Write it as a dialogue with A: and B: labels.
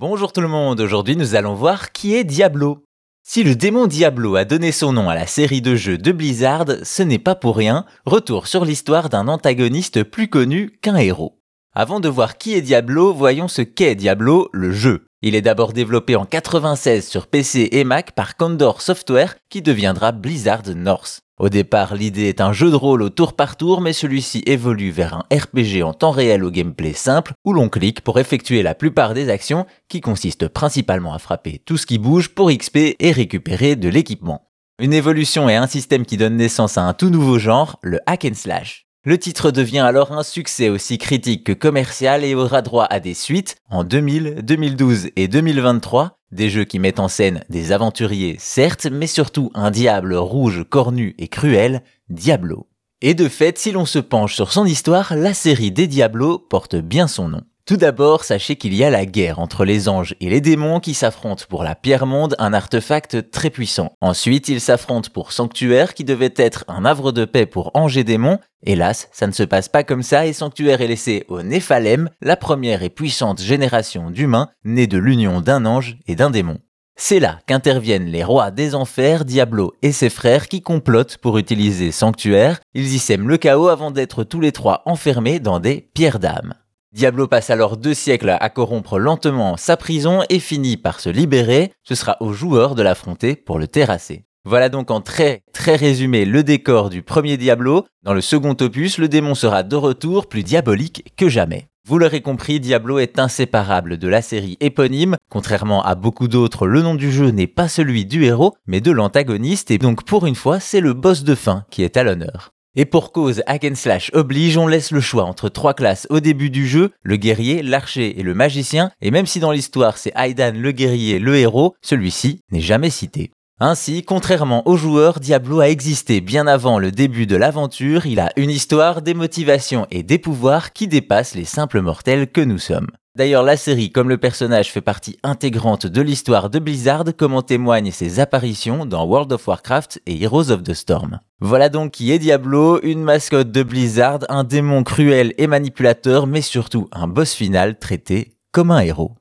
A: Bonjour tout le monde, aujourd'hui nous allons voir qui est Diablo. Si le démon Diablo a donné son nom à la série de jeux de Blizzard, ce n'est pas pour rien, retour sur l'histoire d'un antagoniste plus connu qu'un héros. Avant de voir qui est Diablo, voyons ce qu'est Diablo, le jeu. Il est d'abord développé en 96 sur PC et Mac par Condor Software qui deviendra Blizzard North. Au départ, l'idée est un jeu de rôle au tour par tour, mais celui-ci évolue vers un RPG en temps réel au gameplay simple, où l'on clique pour effectuer la plupart des actions, qui consistent principalement à frapper tout ce qui bouge pour XP et récupérer de l'équipement. Une évolution et un système qui donne naissance à un tout nouveau genre, le hack and slash. Le titre devient alors un succès aussi critique que commercial et aura droit à des suites en 2000, 2012 et 2023, des jeux qui mettent en scène des aventuriers certes, mais surtout un diable rouge cornu et cruel, Diablo. Et de fait, si l'on se penche sur son histoire, la série des Diablos porte bien son nom. Tout d'abord, sachez qu'il y a la guerre entre les anges et les démons qui s'affrontent pour la pierre monde, un artefact très puissant. Ensuite, ils s'affrontent pour Sanctuaire qui devait être un havre de paix pour anges et démons. Hélas, ça ne se passe pas comme ça et Sanctuaire est laissé au Néphalem, la première et puissante génération d'humains née de l'union d'un ange et d'un démon. C'est là qu'interviennent les rois des enfers, Diablo et ses frères qui complotent pour utiliser Sanctuaire. Ils y sèment le chaos avant d'être tous les trois enfermés dans des pierres d'âme. Diablo passe alors deux siècles à corrompre lentement sa prison et finit par se libérer. Ce sera au joueur de l'affronter pour le terrasser. Voilà donc en très très résumé le décor du premier Diablo. Dans le second opus, le démon sera de retour plus diabolique que jamais. Vous l'aurez compris, Diablo est inséparable de la série éponyme. Contrairement à beaucoup d'autres, le nom du jeu n'est pas celui du héros, mais de l'antagoniste, et donc pour une fois, c'est le boss de fin qui est à l'honneur. Et pour cause, hack and slash oblige, on laisse le choix entre trois classes au début du jeu, le guerrier, l'archer et le magicien, et même si dans l'histoire c'est Aidan le guerrier, le héros, celui-ci n'est jamais cité. Ainsi, contrairement aux joueurs, Diablo a existé bien avant le début de l'aventure, il a une histoire, des motivations et des pouvoirs qui dépassent les simples mortels que nous sommes. D'ailleurs, la série, comme le personnage fait partie intégrante de l'histoire de Blizzard, comme en témoignent ses apparitions dans World of Warcraft et Heroes of the Storm. Voilà donc qui est Diablo, une mascotte de Blizzard, un démon cruel et manipulateur, mais surtout un boss final traité comme un héros.